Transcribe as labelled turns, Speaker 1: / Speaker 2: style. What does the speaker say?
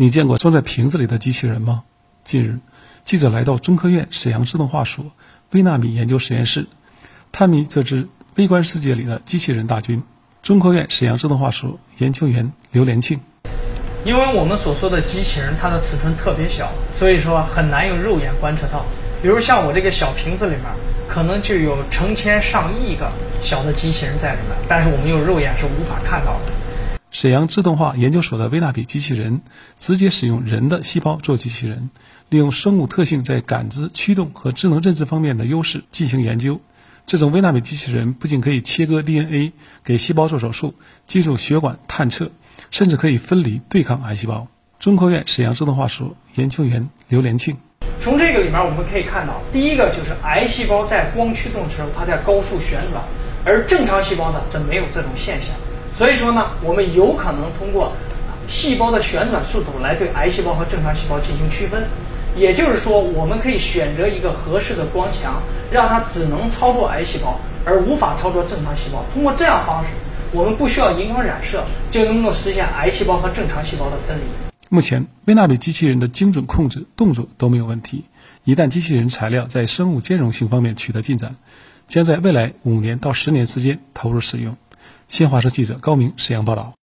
Speaker 1: 你见过装在瓶子里的机器人吗？近日，记者来到中科院沈阳自动化所微纳米研究实验室，探秘这支微观世界里的机器人大军。中科院沈阳自动化所研究员刘连庆，
Speaker 2: 因为我们所说的机器人，它的尺寸特别小，所以说很难用肉眼观测到。比如像我这个小瓶子里面，可能就有成千上亿个小的机器人在里面，但是我们用肉眼是无法看到的。
Speaker 1: 沈阳自动化研究所的微纳米机器人，直接使用人的细胞做机器人，利用生物特性在感知、驱动和智能认知方面的优势进行研究。这种微纳米机器人不仅可以切割 DNA 给细胞做手术，进入血管探测，甚至可以分离对抗癌细胞。中科院沈阳自动化所研究员刘连庆，
Speaker 2: 从这个里面我们可以看到，第一个就是癌细胞在光驱动的时候，它在高速旋转，而正常细胞呢则没有这种现象。所以说呢，我们有可能通过细胞的旋转速度来对癌细胞和正常细胞进行区分。也就是说，我们可以选择一个合适的光强，让它只能操作癌细胞，而无法操作正常细胞。通过这样方式，我们不需要荧光染色，就能够实现癌细胞和正常细胞的分离。
Speaker 1: 目前，微纳米机器人的精准控制动作都没有问题。一旦机器人材料在生物兼容性方面取得进展，将在未来五年到十年之间投入使用。新华社记者高明沈阳报道。